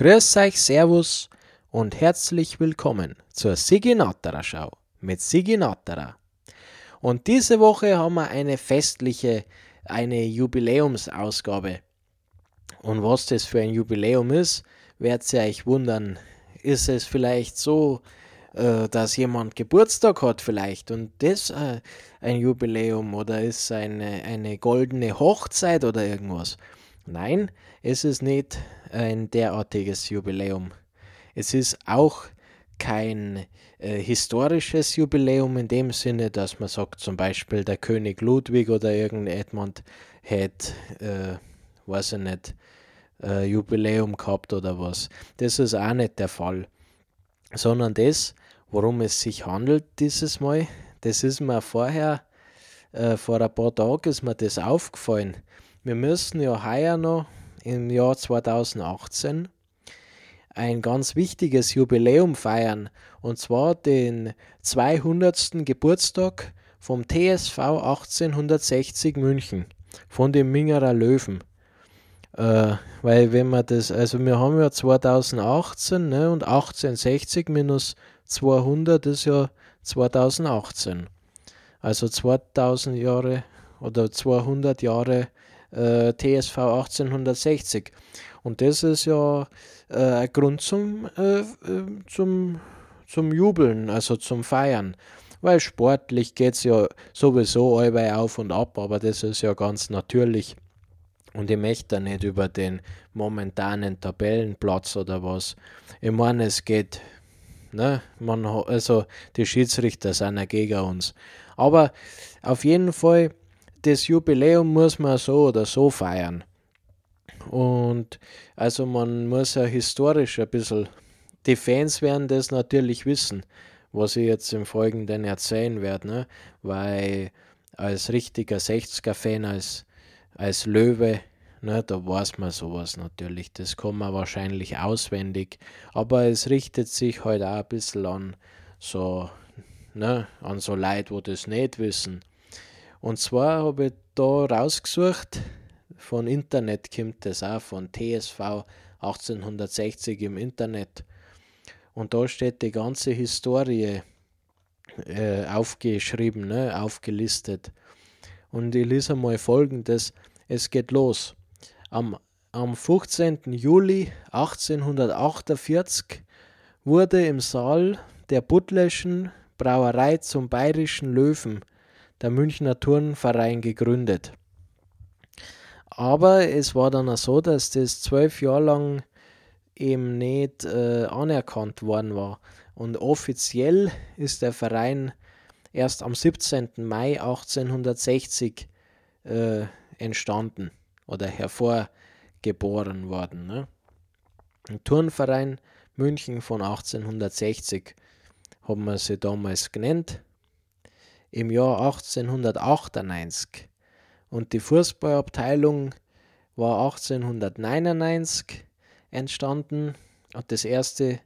Grüß euch, Servus und herzlich willkommen zur Sigi Natterer Schau mit Sigi Natterer. Und diese Woche haben wir eine festliche, eine Jubiläumsausgabe. Und was das für ein Jubiläum ist, werdet ihr euch wundern. Ist es vielleicht so, äh, dass jemand Geburtstag hat vielleicht und das äh, ein Jubiläum oder ist eine, eine goldene Hochzeit oder irgendwas? Nein, es ist nicht ein derartiges Jubiläum. Es ist auch kein äh, historisches Jubiläum in dem Sinne, dass man sagt, zum Beispiel der König Ludwig oder irgendjemand hätte, äh, weiß ich nicht, äh, Jubiläum gehabt oder was. Das ist auch nicht der Fall. Sondern das, worum es sich handelt dieses Mal, das ist mir vorher, äh, vor ein paar Tagen ist mir das aufgefallen. Wir müssen ja heuer noch im Jahr 2018 ein ganz wichtiges Jubiläum feiern, und zwar den 200. Geburtstag vom TSV 1860 München, von den Mingerer Löwen. Äh, weil wenn man das, also wir haben ja 2018 ne, und 1860 minus 200 ist ja 2018. Also 2000 Jahre oder 200 Jahre äh, TSV 1860. Und das ist ja äh, ein Grund zum, äh, äh, zum, zum Jubeln, also zum Feiern. Weil sportlich geht es ja sowieso allweil auf und ab, aber das ist ja ganz natürlich. Und ich möchte da nicht über den momentanen Tabellenplatz oder was. Ich meine, es geht, ne, man, also die Schiedsrichter sind ja gegen uns. Aber auf jeden Fall das Jubiläum muss man so oder so feiern. Und also man muss ja historisch ein bisschen, die Fans werden das natürlich wissen, was ich jetzt im Folgenden erzählen werde, ne? weil als richtiger 60er-Fan, als, als Löwe, ne, da weiß man sowas natürlich, das kann man wahrscheinlich auswendig, aber es richtet sich halt auch ein bisschen an so, ne, an so Leute, wo das nicht wissen. Und zwar habe ich da rausgesucht, von Internet kommt das auch, von TSV 1860 im Internet. Und da steht die ganze Historie äh, aufgeschrieben, ne, aufgelistet. Und ich lese mal folgendes: Es geht los. Am, am 15. Juli 1848 wurde im Saal der Butlerschen Brauerei zum Bayerischen Löwen der Münchner Turnverein gegründet. Aber es war dann auch so, dass das zwölf Jahre lang eben nicht äh, anerkannt worden war. Und offiziell ist der Verein erst am 17. Mai 1860 äh, entstanden oder hervorgeboren worden. Ne? Ein Turnverein München von 1860 haben wir sie damals genannt im Jahr 1898 und die Fußballabteilung war 1899 entstanden und das erste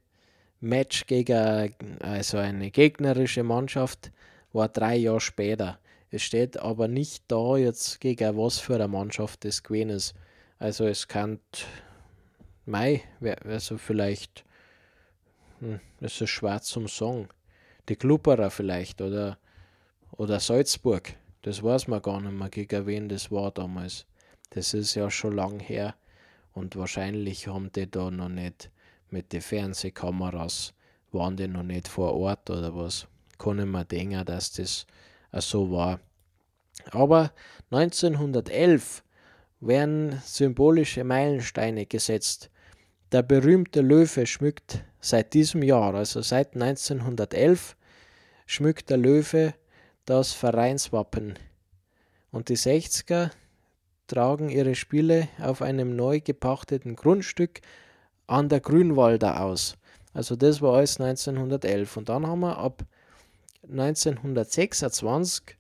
Match gegen also eine gegnerische Mannschaft war drei Jahre später. Es steht aber nicht da jetzt gegen was für eine Mannschaft das gewesen ist. Also es kann Mai, also vielleicht, hm, das ist schwer zum Song. Die Klubberer vielleicht oder oder Salzburg, das weiß man gar nicht mehr, gegen wen das war damals. Das ist ja schon lang her und wahrscheinlich haben die da noch nicht mit den Fernsehkameras, waren die noch nicht vor Ort oder was. Kann ich mir denken, dass das so war. Aber 1911 werden symbolische Meilensteine gesetzt. Der berühmte Löwe schmückt seit diesem Jahr, also seit 1911, schmückt der Löwe das Vereinswappen. Und die 60er tragen ihre Spiele auf einem neu gepachteten Grundstück an der Grünwalder aus. Also das war alles 1911. Und dann haben wir ab 1926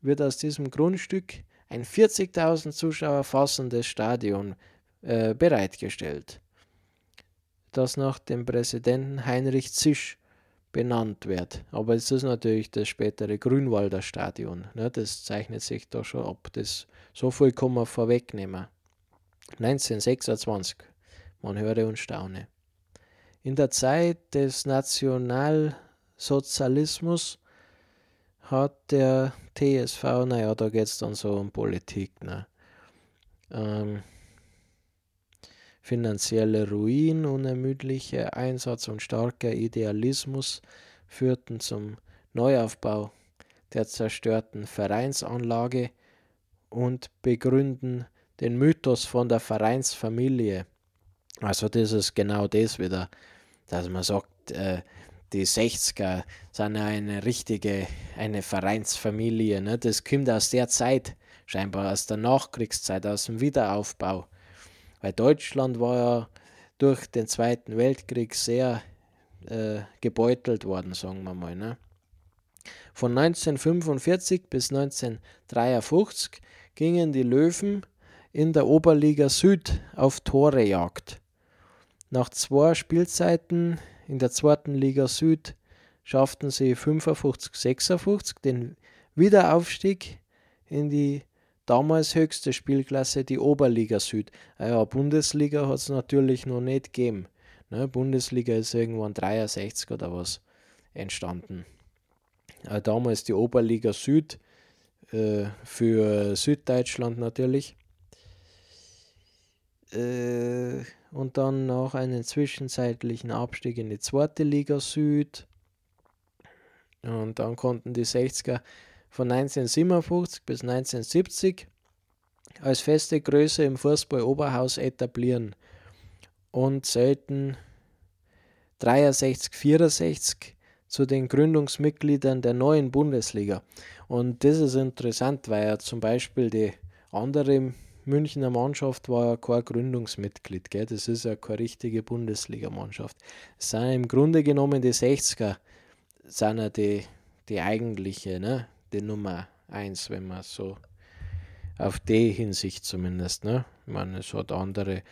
wird aus diesem Grundstück ein 40.000 Zuschauer fassendes Stadion äh, bereitgestellt, das nach dem Präsidenten Heinrich Zisch benannt wird. Aber es ist natürlich das spätere Grünwalder Stadion. Ne? Das zeichnet sich da schon ab. Das, so viel kann man vorwegnehmen. 1926 Man höre und staune. In der Zeit des Nationalsozialismus hat der TSV, naja, da geht es dann so um Politik, ne? Ähm, finanzielle Ruin, unermüdlicher Einsatz und starker Idealismus führten zum Neuaufbau der zerstörten Vereinsanlage und begründen den Mythos von der Vereinsfamilie. Also das ist genau das wieder, dass man sagt, äh, die 60er sind eine richtige, eine Vereinsfamilie. Ne? Das kommt aus der Zeit, scheinbar aus der Nachkriegszeit, aus dem Wiederaufbau. Weil Deutschland war ja durch den Zweiten Weltkrieg sehr äh, gebeutelt worden, sagen wir mal. Ne? Von 1945 bis 1953 gingen die Löwen in der Oberliga Süd auf Torejagd. Nach zwei Spielzeiten in der zweiten Liga Süd schafften sie 55-56 den Wiederaufstieg in die damals höchste Spielklasse, die Oberliga Süd. Ah ja, Bundesliga hat es natürlich noch nicht gegeben. Ne, Bundesliga ist irgendwann 63 oder was entstanden. Aber äh, damals die Oberliga Süd äh, für Süddeutschland natürlich. Äh, und dann noch einen zwischenzeitlichen Abstieg in die zweite Liga Süd. Und dann konnten die 60er von 1957 bis 1970 als feste Größe im Fußball Oberhaus etablieren und selten 63, 64 zu den Gründungsmitgliedern der neuen Bundesliga. Und das ist interessant, weil ja zum Beispiel die andere Münchner Mannschaft war ja kein Gründungsmitglied. Gell? Das ist ja keine richtige Bundesligamannschaft. Es sind im Grunde genommen die 60er, sind ja die, die eigentliche, ne? Die Nummer 1, wenn man so auf die Hinsicht zumindest. Ne? Ich meine, es hat andere,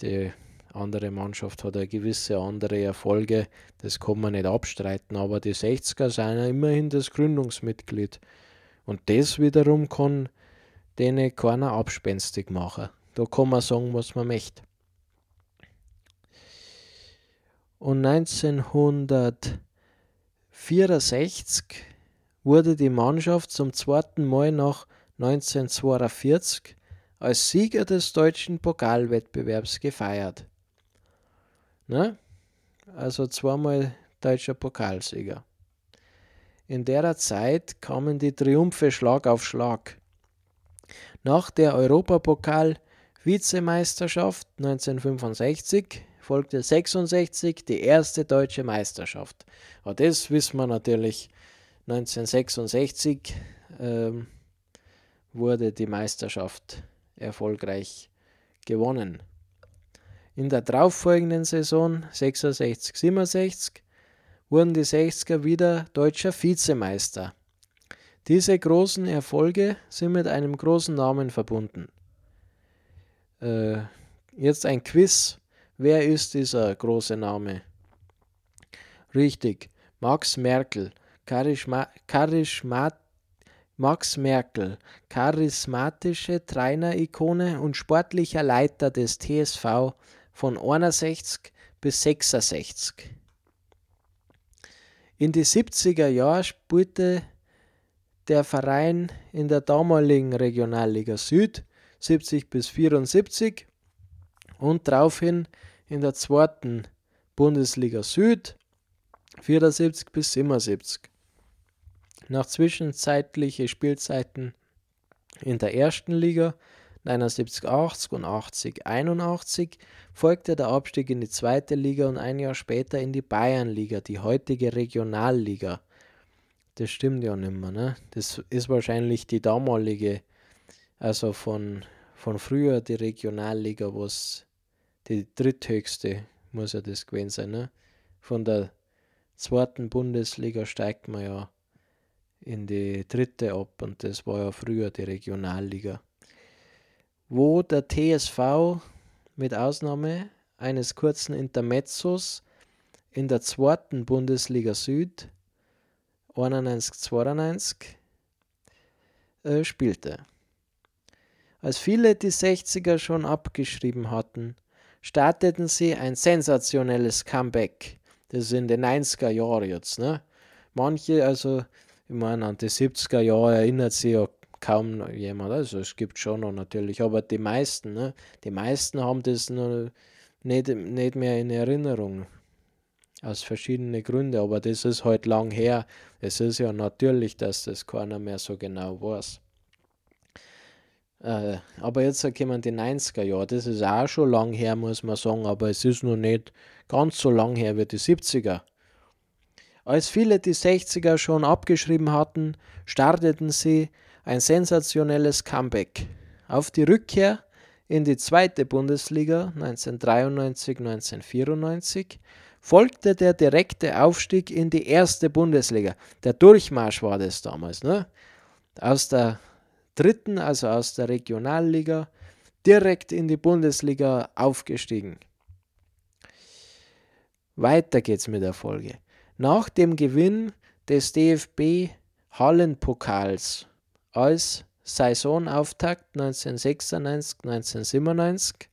die andere Mannschaft hat eine gewisse andere Erfolge, das kann man nicht abstreiten, aber die 60er sind ja immerhin das Gründungsmitglied. Und das wiederum kann denen keiner abspenstig machen. Da kann man sagen, was man möchte. Und 1964 wurde die Mannschaft zum zweiten Mal nach 1942 als Sieger des deutschen Pokalwettbewerbs gefeiert. Ne? Also zweimal deutscher Pokalsieger. In der Zeit kamen die Triumphe Schlag auf Schlag. Nach der Europapokal-Vizemeisterschaft 1965 folgte 66 die erste deutsche Meisterschaft. Aber das wissen wir natürlich 1966 ähm, wurde die Meisterschaft erfolgreich gewonnen. In der darauffolgenden Saison 66-67 wurden die 60er wieder deutscher Vizemeister. Diese großen Erfolge sind mit einem großen Namen verbunden. Äh, jetzt ein Quiz. Wer ist dieser große Name? Richtig, Max Merkel. Charisma, Charismat, Max Merkel, charismatische Trainer-Ikone und sportlicher Leiter des TSV von 61 bis 66. In die 70er Jahre spielte der Verein in der damaligen Regionalliga Süd 70 bis 74 und daraufhin in der zweiten Bundesliga Süd 74 bis 77. Nach zwischenzeitlichen Spielzeiten in der ersten Liga 79, 80 und 80, 81 folgte der Abstieg in die zweite Liga und ein Jahr später in die Bayernliga, die heutige Regionalliga. Das stimmt ja nicht mehr, ne? Das ist wahrscheinlich die damalige, also von, von früher die Regionalliga, was die dritthöchste muss ja das gewesen sein, ne? Von der zweiten Bundesliga steigt man ja in die dritte ab und das war ja früher die Regionalliga. Wo der TSV mit Ausnahme eines kurzen Intermezzos in der zweiten Bundesliga Süd 91-92 äh, spielte. Als viele die 60er schon abgeschrieben hatten, starteten sie ein sensationelles Comeback. Das ist in den 90er Jahren jetzt. Ne? Manche, also, ich meine, an die 70er Jahre erinnert sich ja kaum jemand. Also es gibt schon noch natürlich, aber die meisten, ne? die meisten haben das noch nicht, nicht mehr in Erinnerung. Aus verschiedenen Gründen, aber das ist halt lang her. Es ist ja natürlich, dass das keiner mehr so genau weiß. Äh, aber jetzt kommen die 90er Jahre, das ist auch schon lang her, muss man sagen, aber es ist noch nicht ganz so lang her wie die 70er. Als viele die 60er schon abgeschrieben hatten, starteten sie ein sensationelles Comeback. Auf die Rückkehr in die zweite Bundesliga 1993-1994 folgte der direkte Aufstieg in die erste Bundesliga. Der Durchmarsch war das damals. Ne? Aus der dritten, also aus der Regionalliga, direkt in die Bundesliga aufgestiegen. Weiter geht's mit der Folge. Nach dem Gewinn des DFB Hallenpokals als Saisonauftakt 1996-1997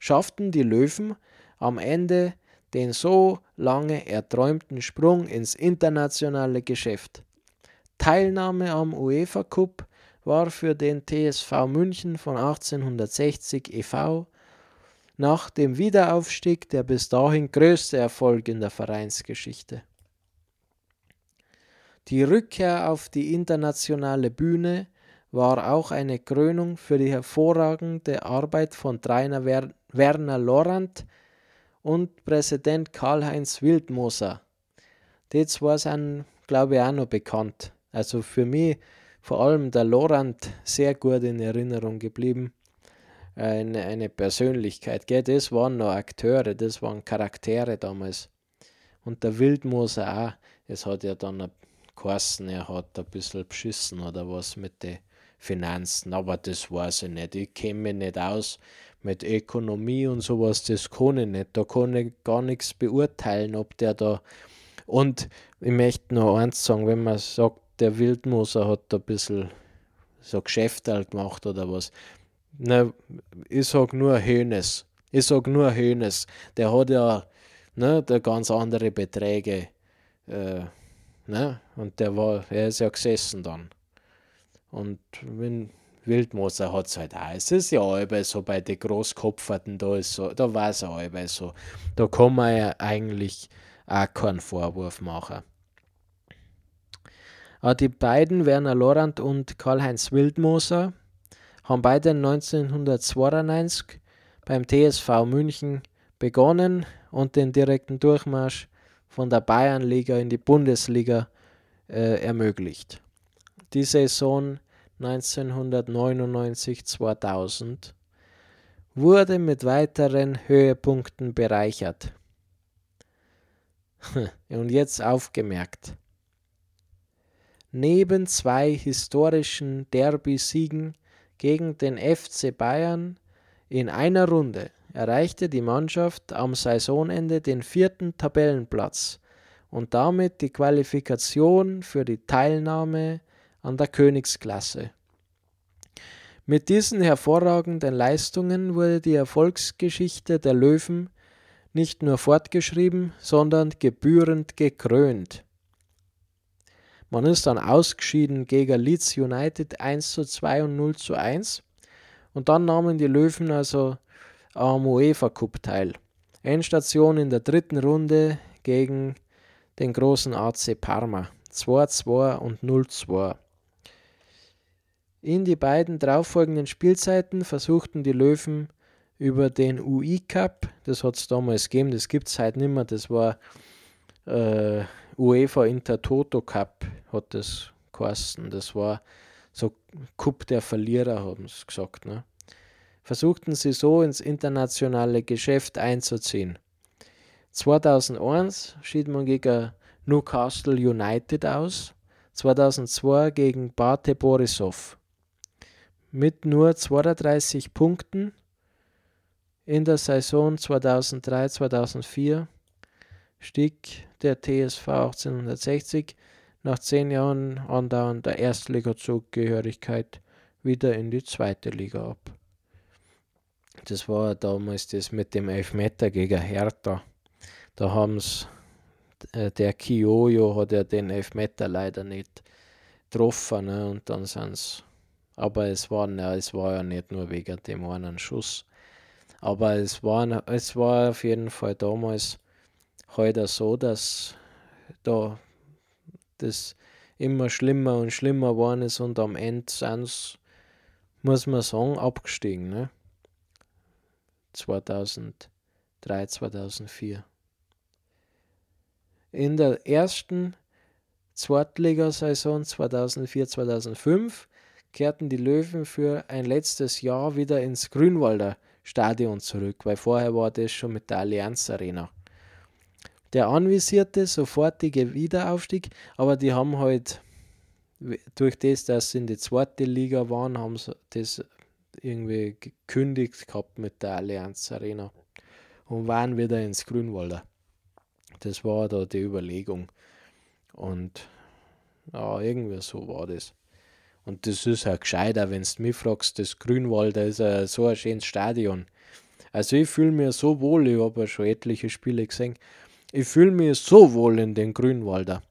schafften die Löwen am Ende den so lange erträumten Sprung ins internationale Geschäft. Teilnahme am UEFA Cup war für den TSV München von 1860 e.V. nach dem Wiederaufstieg der bis dahin größte Erfolg in der Vereinsgeschichte. Die Rückkehr auf die internationale Bühne war auch eine Krönung für die hervorragende Arbeit von Trainer Werner Lorand und Präsident Karl-Heinz Wildmoser. Die zwei sind, glaube ich, auch noch bekannt. Also für mich vor allem der Lorand sehr gut in Erinnerung geblieben. Eine, eine Persönlichkeit, gell? das waren noch Akteure, das waren Charaktere damals. Und der Wildmoser auch. Es hat ja dann geheißen, er hat ein bisschen beschissen oder was mit den Finanzen, aber das weiß ich nicht. Ich kenne mich nicht aus mit Ökonomie und sowas, das kann ich nicht. Da kann ich gar nichts beurteilen, ob der da. Und ich möchte noch eins sagen, wenn man sagt, der Wildmoser hat da ein bisschen so Geschäfte gemacht oder was. Na, ich sag nur Hönes. Ich sag nur Hönes. Der hat ja ne, der ganz andere Beträge. Äh, Ne? Und der war, er ist ja gesessen dann. Und wenn Wildmoser hat es halt auch. Es ist ja allweil so bei den Großkopferten, da ist so, da war es allweil so. Da kann man ja eigentlich auch keinen Vorwurf machen. Aber die beiden, Werner Lorand und Karl-Heinz Wildmoser, haben beide 1992 beim TSV München begonnen und den direkten Durchmarsch von der Bayernliga in die Bundesliga äh, ermöglicht. Die Saison 1999-2000 wurde mit weiteren Höhepunkten bereichert. Und jetzt aufgemerkt. Neben zwei historischen Derby-Siegen gegen den FC Bayern in einer Runde erreichte die Mannschaft am Saisonende den vierten Tabellenplatz und damit die Qualifikation für die Teilnahme an der Königsklasse. Mit diesen hervorragenden Leistungen wurde die Erfolgsgeschichte der Löwen nicht nur fortgeschrieben, sondern gebührend gekrönt. Man ist dann ausgeschieden gegen Leeds United 1 zu 2 und 0 zu 1 und dann nahmen die Löwen also am UEFA Cup teil. Endstation in der dritten Runde gegen den großen AC Parma 2-2 und 0-2. In die beiden darauffolgenden Spielzeiten versuchten die Löwen über den UI Cup, das hat es damals gegeben, das gibt es heute nicht mehr, das war äh, UEFA Intertoto Cup, hat das geheißen. Das war so Cup der Verlierer, haben sie gesagt. Ne? Versuchten sie so ins internationale Geschäft einzuziehen. 2001 schied man gegen Newcastle United aus, 2002 gegen Bate Borisov. Mit nur 32 Punkten in der Saison 2003-2004 stieg der TSV 1860 nach zehn Jahren andauernder Erstliga-Zugehörigkeit wieder in die zweite Liga ab. Das war damals das mit dem Elfmeter gegen Hertha. Da haben es, äh, der Kiojo hat ja den Elfmeter leider nicht getroffen. Ne? Und dann sind es, aber es war, ja, es war ja nicht nur wegen dem einen Schuss. Aber es war, es war auf jeden Fall damals heute halt so, dass da das immer schlimmer und schlimmer geworden ist und am Ende sind muss man sagen, abgestiegen. Ne? 2003, 2004. In der ersten Zweitligasaison 2004-2005 kehrten die Löwen für ein letztes Jahr wieder ins Grünwalder Stadion zurück, weil vorher war das schon mit der Allianz Arena. Der anvisierte sofortige Wiederaufstieg, aber die haben halt durch das, dass sie in die zweite Liga waren, haben sie das irgendwie gekündigt gehabt mit der Allianz Arena und waren wieder ins Grünwalder. Das war da die Überlegung. Und ja, irgendwie so war das. Und das ist auch gescheiter, wenn du mich fragst, das Grünwalder ist ja so ein schönes Stadion. Also ich fühle mich so wohl, ich habe ja schon etliche Spiele gesehen, ich fühle mich so wohl in den Grünwalder.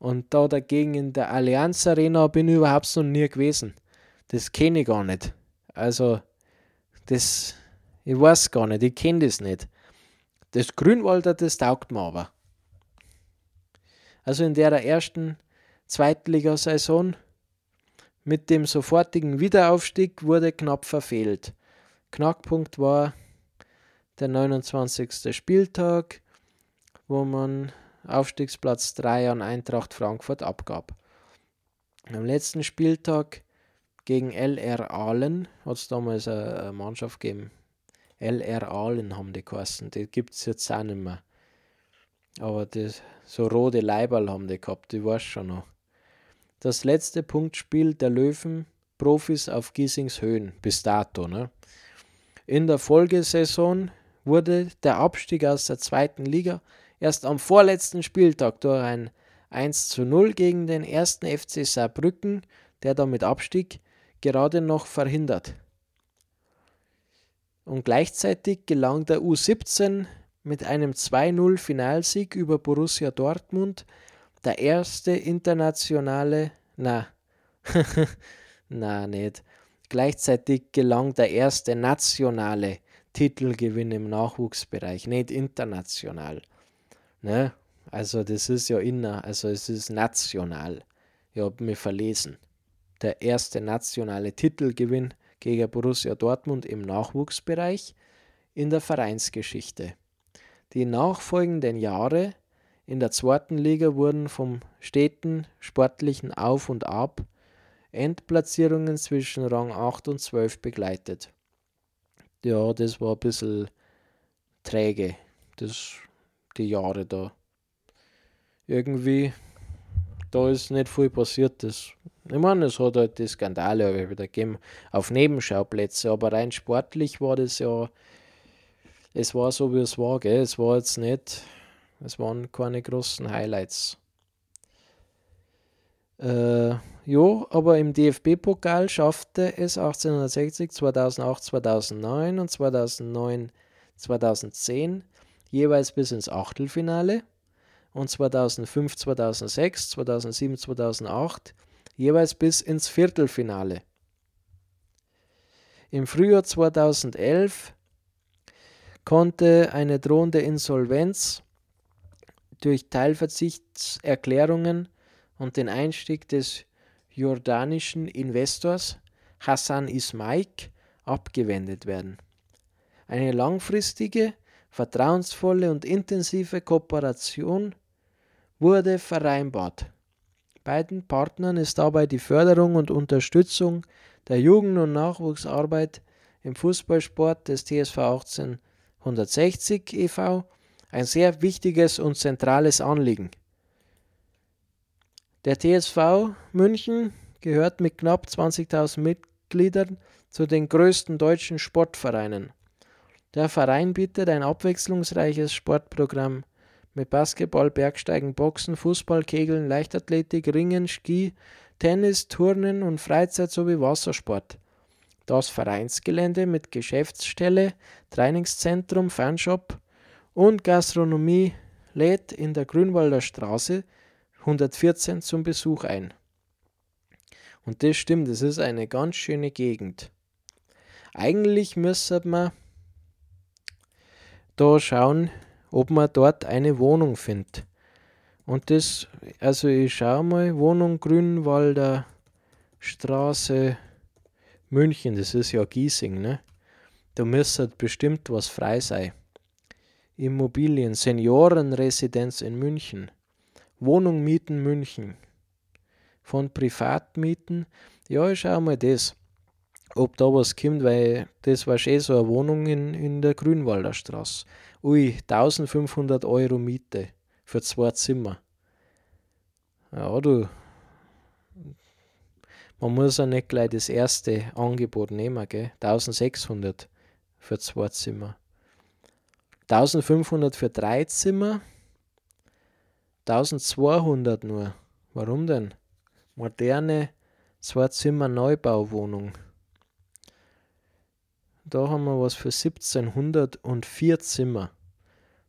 Und da dagegen in der Allianz Arena bin ich überhaupt noch nie gewesen. Das kenne ich gar nicht. Also, das, ich weiß gar nicht, ich kenne das nicht. Das Grünwalder, das taugt mir aber. Also in der ersten Zweitligasaison mit dem sofortigen Wiederaufstieg wurde knapp verfehlt. Knackpunkt war der 29. Spieltag, wo man Aufstiegsplatz 3 an Eintracht Frankfurt abgab. Am letzten Spieltag gegen LR Aalen hat es damals eine Mannschaft gegeben. LR Aalen haben die geheißen, die gibt es jetzt auch nicht mehr. Aber das, so rote Leiberl haben die gehabt, die weiß schon noch. Das letzte Punktspiel der Löwen Profis auf Giesings Höhen bis dato. Ne? In der Folgesaison wurde der Abstieg aus der zweiten Liga erst am vorletzten Spieltag durch ein 1 zu 0 gegen den ersten FC Saarbrücken, der damit abstieg, gerade noch verhindert. Und gleichzeitig gelang der U17 mit einem 2-0 Finalsieg über Borussia Dortmund der erste internationale, na, na nicht, gleichzeitig gelang der erste nationale Titelgewinn im Nachwuchsbereich, nicht international. Ne? Also das ist ja inner, also es ist national. Ich habe mich verlesen. Der erste nationale Titelgewinn gegen Borussia Dortmund im Nachwuchsbereich in der Vereinsgeschichte. Die nachfolgenden Jahre in der zweiten Liga wurden vom steten sportlichen Auf und Ab Endplatzierungen zwischen Rang 8 und 12 begleitet. Ja, das war ein bisschen träge, das, die Jahre da. Irgendwie, da ist nicht viel passiert. Das, ich meine, es hat halt die Skandale wieder gegeben auf Nebenschauplätze, aber rein sportlich war das ja es war so, wie es war, gell? Es war jetzt nicht, es waren keine großen Highlights. Äh, ja, aber im DFB-Pokal schaffte es 1860, 2008, 2009 und 2009, 2010 jeweils bis ins Achtelfinale und 2005, 2006, 2007, 2008 jeweils bis ins Viertelfinale. Im Frühjahr 2011 konnte eine drohende Insolvenz durch Teilverzichtserklärungen und den Einstieg des jordanischen Investors Hassan Ismaik abgewendet werden. Eine langfristige, vertrauensvolle und intensive Kooperation wurde vereinbart. Beiden Partnern ist dabei die Förderung und Unterstützung der Jugend- und Nachwuchsarbeit im Fußballsport des TSV 18 160 e.V. ein sehr wichtiges und zentrales Anliegen. Der TSV München gehört mit knapp 20.000 Mitgliedern zu den größten deutschen Sportvereinen. Der Verein bietet ein abwechslungsreiches Sportprogramm mit Basketball, Bergsteigen, Boxen, Fußball, Kegeln, Leichtathletik, Ringen, Ski, Tennis, Turnen und Freizeit sowie Wassersport. Das Vereinsgelände mit Geschäftsstelle, Trainingszentrum, Fanshop und Gastronomie lädt in der Grünwalder Straße 114 zum Besuch ein. Und das stimmt, es ist eine ganz schöne Gegend. Eigentlich müsste man da schauen, ob man dort eine Wohnung findet. Und das, also ich schaue mal, Wohnung Grünwalder Straße München, das ist ja Giesing, ne? Da müsste bestimmt was frei sein. Immobilien, Seniorenresidenz in München, Wohnung mieten München. Von Privatmieten, ja, ich schau mal das, ob da was kommt, weil das war schon so eine Wohnung in, in der Grünwalder Straße. Ui, 1500 Euro Miete für zwei Zimmer. Ja, du. Man muss ja nicht gleich das erste Angebot nehmen, gell? 1600 für zwei Zimmer. 1500 für drei Zimmer. 1200 nur. Warum denn? Moderne zwei Zimmer Neubauwohnung. Da haben wir was für 1700 und vier Zimmer.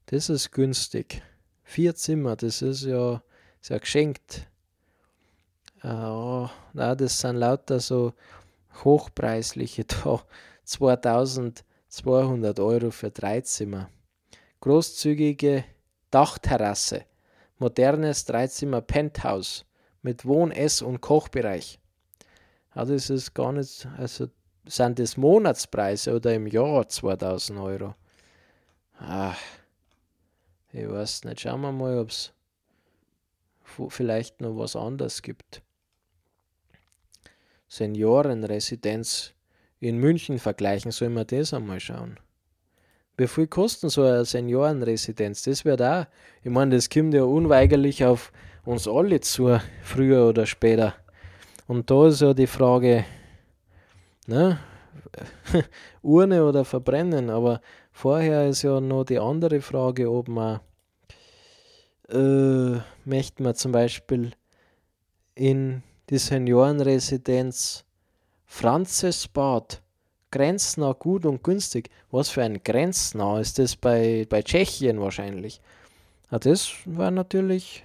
Das ist günstig. Vier Zimmer, das ist ja, ist ja geschenkt. Uh, na, das sind lauter so hochpreisliche da. 2200 Euro für drei Zimmer. Großzügige Dachterrasse. Modernes Dreizimmer Penthouse mit Wohn-, Ess- und Kochbereich. Ja, das ist gar nicht, also sind das Monatspreise oder im Jahr 2000 Euro? Ach, ich weiß nicht. Schauen wir mal, ob es vielleicht noch was anderes gibt. Seniorenresidenz in München vergleichen, sollen wir das einmal schauen. Wie viel kostet so eine Seniorenresidenz? Das wird auch, ich meine, das kommt ja unweigerlich auf uns alle zu, früher oder später. Und da ist ja die Frage, ne? Urne oder verbrennen, aber vorher ist ja noch die andere Frage, ob man äh, möchte man zum Beispiel in die Seniorenresidenz Franzesbad grenznah gut und günstig. Was für ein grenznah ist das bei, bei Tschechien wahrscheinlich? Ja, das war natürlich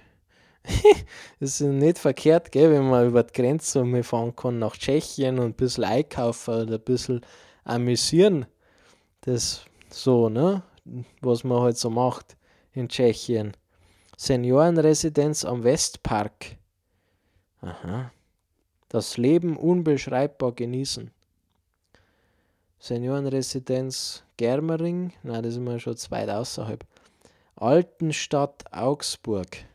ist nicht verkehrt, gell, wenn man über die Grenze fahren kann nach Tschechien und ein bisschen einkaufen oder ein bisschen amüsieren. Das so, ne? Was man halt so macht in Tschechien. Seniorenresidenz am Westpark. Aha. Das Leben unbeschreibbar genießen. Seniorenresidenz Germering, nein, das ist mal schon zu außerhalb. Altenstadt Augsburg.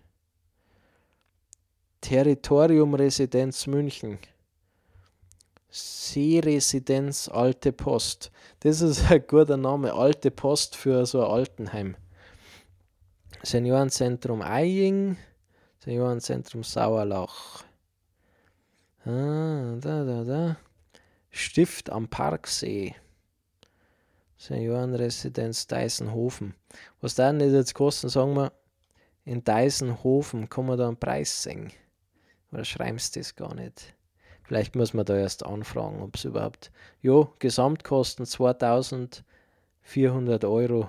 Territoriumresidenz München. Seeresidenz Alte Post. Das ist ein guter Name, Alte Post für so ein Altenheim. Seniorenzentrum Eying, Seniorenzentrum Sauerlach. Ah, da, da, da. Stift am Parksee. Seniorenresidenz Deisenhofen. Was da nicht jetzt kosten, sagen wir, in Deisenhofen kann man da einen Preis sehen. Oder schreibst das gar nicht? Vielleicht muss man da erst anfragen, ob es überhaupt. Jo, Gesamtkosten 2400 Euro.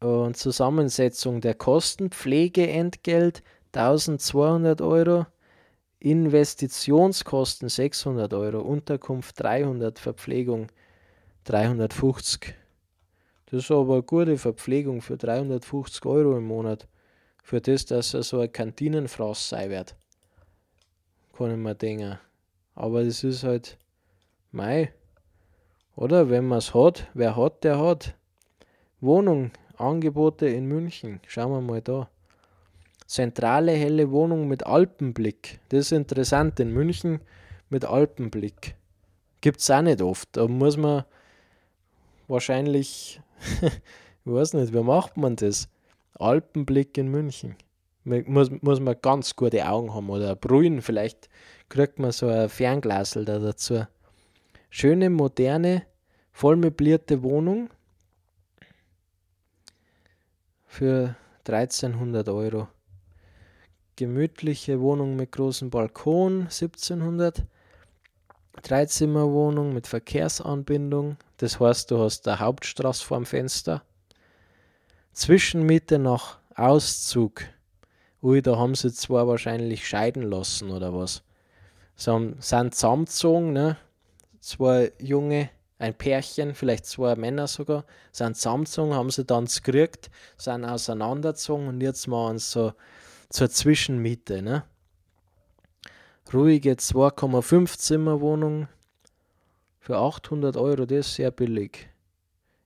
Und Zusammensetzung der Kosten: Pflegeentgelt 1200 Euro, Investitionskosten 600 Euro, Unterkunft 300, Verpflegung 350. Das ist aber eine gute Verpflegung für 350 Euro im Monat für das, dass er so ein Kantinenfraß sein wird. Kann ich mir denken. Aber das ist halt, mei, oder? Wenn man es hat, wer hat, der hat. Wohnung, Angebote in München. Schauen wir mal da. Zentrale helle Wohnung mit Alpenblick. Das ist interessant in München mit Alpenblick. Gibt es auch nicht oft. Da muss man wahrscheinlich, ich weiß nicht, wie macht man das? Alpenblick in München. Muss, muss man ganz gute Augen haben oder Brühen, vielleicht kriegt man so ein Fernglasel da dazu. Schöne, moderne, voll möblierte Wohnung für 1300 Euro. Gemütliche Wohnung mit großem Balkon 1700. Dreizimmerwohnung mit Verkehrsanbindung. Das heißt, du hast eine Hauptstraße vorm Fenster. Zwischenmiete nach Auszug. Ui, da haben sie zwar wahrscheinlich scheiden lassen oder was. Sie sind zusammengezogen, ne? Zwei Junge, ein Pärchen, vielleicht zwei Männer sogar, sind zusammengezogen, haben sie dann gekriegt, sind auseinandergezogen und jetzt machen sie so zur Zwischenmiete, ne? ruhige 2,5 Zimmerwohnung für 800 Euro, das ist sehr billig.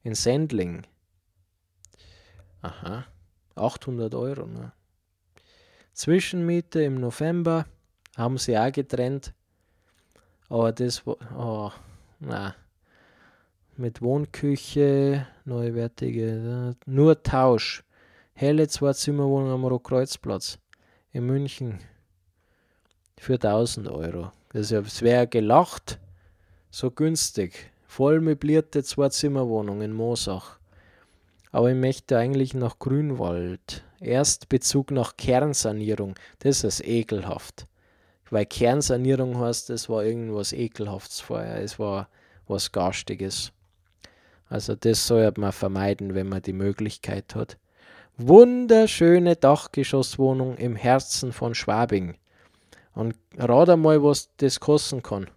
In Sendling. Aha, 800 Euro. Ne? Zwischenmiete im November haben sie auch getrennt. Aber das war, oh, na, mit Wohnküche, neuwertige, nur Tausch. Helle Zwei-Zimmerwohnung am Rotkreuzplatz in München für 1000 Euro. Das wäre gelacht, so günstig. Voll möblierte Zwei-Zimmer-Wohnung in Moosach. Aber ich möchte eigentlich nach Grünwald. Erst Bezug nach Kernsanierung. Das ist ekelhaft. Weil Kernsanierung heißt, es war irgendwas Ekelhaftes vorher. Es war was Garstiges. Also das sollte man vermeiden, wenn man die Möglichkeit hat. Wunderschöne Dachgeschosswohnung im Herzen von Schwabing. Und rat einmal, was das kosten kann.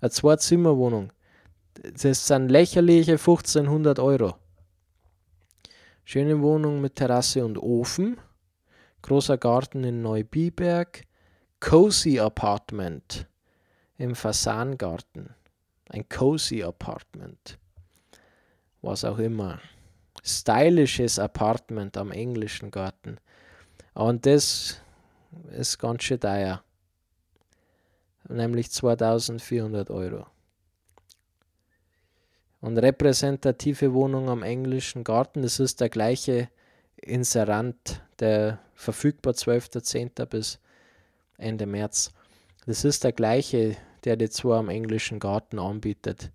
Eine Zwei-Zimmer-Wohnung. Das sind lächerliche 1500 Euro. Schöne Wohnung mit Terrasse und Ofen. Großer Garten in Neubiberg. Cozy Apartment im Fasangarten. Ein Cozy Apartment. Was auch immer. Stylisches Apartment am englischen Garten. Und das ist ganz schön teuer nämlich 2400 Euro. Und repräsentative Wohnung am englischen Garten, das ist der gleiche Inserant, der verfügbar 12.10. bis Ende März. Das ist der gleiche, der die zwei am englischen Garten anbietet.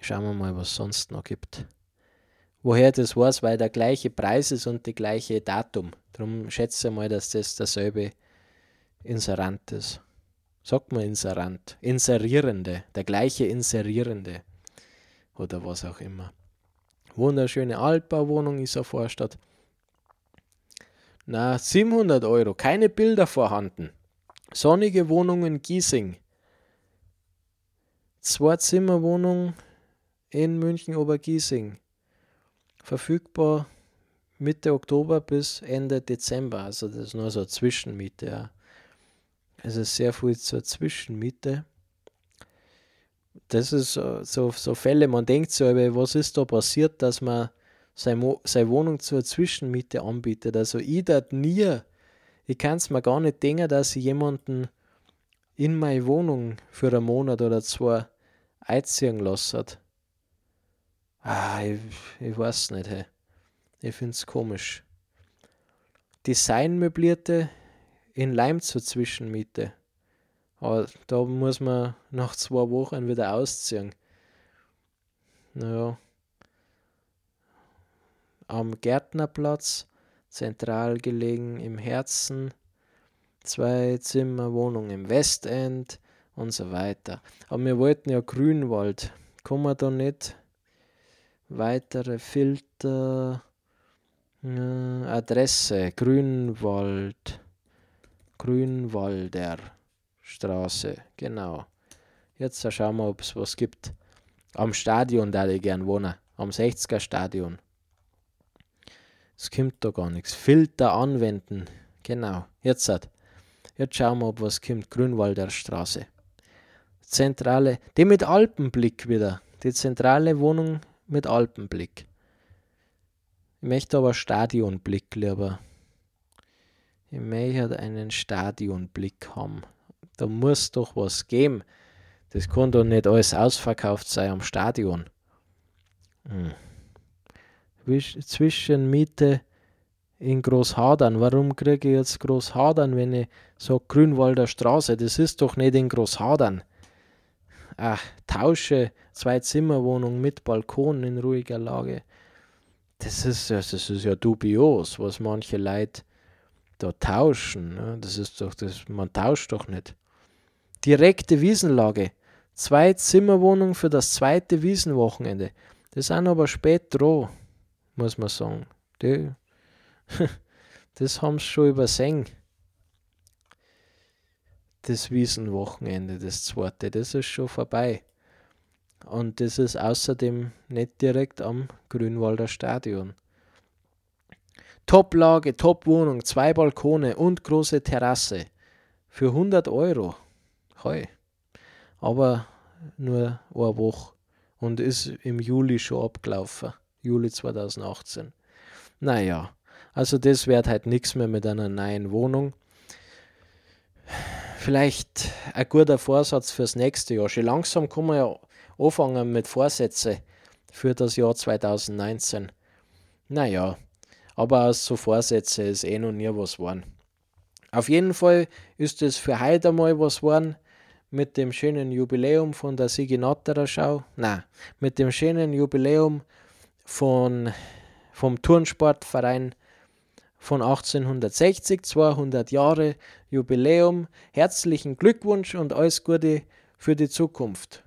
Schauen wir mal, was es sonst noch gibt. Woher das weiß, weil der gleiche Preis ist und die gleiche Datum. Darum schätze ich mal, dass das derselbe ist Inserantes. Sagt man Inserant. Inserierende. Der gleiche Inserierende. Oder was auch immer. Wunderschöne Altbauwohnung ist auf Vorstadt. Na, 700 Euro. Keine Bilder vorhanden. Sonnige Wohnung in Giesing. Zwei-Zimmer-Wohnung in München Obergiesing. Verfügbar Mitte Oktober bis Ende Dezember. Also das ist nur so Zwischenmiete. Ja. Also sehr viel zur Zwischenmiete. Das ist so, so Fälle, man denkt so, was ist da passiert, dass man seine, seine Wohnung zur Zwischenmiete anbietet. Also ich dat nie, ich kann es mir gar nicht denken, dass ich jemanden in meine Wohnung für einen Monat oder zwei einziehen lasse. Ah, ich, ich weiß nicht, hey. ich finde es komisch. Designmöblierte in Leim zur Zwischenmiete. Aber da muss man nach zwei Wochen wieder ausziehen. Naja. Am Gärtnerplatz, zentral gelegen im Herzen, zwei Zimmer Wohnung im Westend und so weiter. Aber wir wollten ja Grünwald. Kommen wir da nicht? Weitere Filter. Äh, Adresse Grünwald. Grünwalder Straße, genau. Jetzt schauen wir, ob es was gibt. Am Stadion da ich gern wohnen. Am 60er Stadion. Es kommt da gar nichts. Filter anwenden. Genau. Jetzt hat. Jetzt schauen wir, ob was kommt. Grünwalder Straße. Zentrale. Die mit Alpenblick wieder. Die zentrale Wohnung mit Alpenblick. Ich möchte aber Stadionblick lieber. Ich möchte einen Stadionblick haben. Da muss doch was geben. Das kann doch nicht alles ausverkauft sein am Stadion. Hm. Zwischenmiete in Großhadern. Warum kriege ich jetzt Großhadern, wenn ich so Grünwalder Straße? Das ist doch nicht in Großhadern. Ach, tausche zwei Zimmerwohnung mit Balkon in ruhiger Lage. Das ist, das ist ja dubios, was manche Leute da tauschen. Ne? Das ist doch, das, man tauscht doch nicht. Direkte Wiesenlage. Zwei Zimmerwohnungen für das zweite Wiesenwochenende. Das sind aber spät dran, muss man sagen. Die, das haben sie schon übersehen. Das Wiesenwochenende, das zweite, das ist schon vorbei. Und das ist außerdem nicht direkt am Grünwalder Stadion. Top-Lage, Top-Wohnung, zwei Balkone und große Terrasse. Für 100 Euro. Heu. Aber nur eine Woche. Und ist im Juli schon abgelaufen. Juli 2018. Naja, also das wird halt nichts mehr mit einer neuen Wohnung. Vielleicht ein guter Vorsatz fürs nächste Jahr. Schon langsam kann man ja anfangen mit Vorsätzen für das Jahr 2019. Naja, aber aus so Vorsätzen ist eh noch nie was geworden. Auf jeden Fall ist es für heute einmal was geworden mit dem schönen Jubiläum von der Sigi Natterer Schau. Nein, mit dem schönen Jubiläum von, vom Turnsportverein von 1860, 200 Jahre Jubiläum. Herzlichen Glückwunsch und alles Gute für die Zukunft.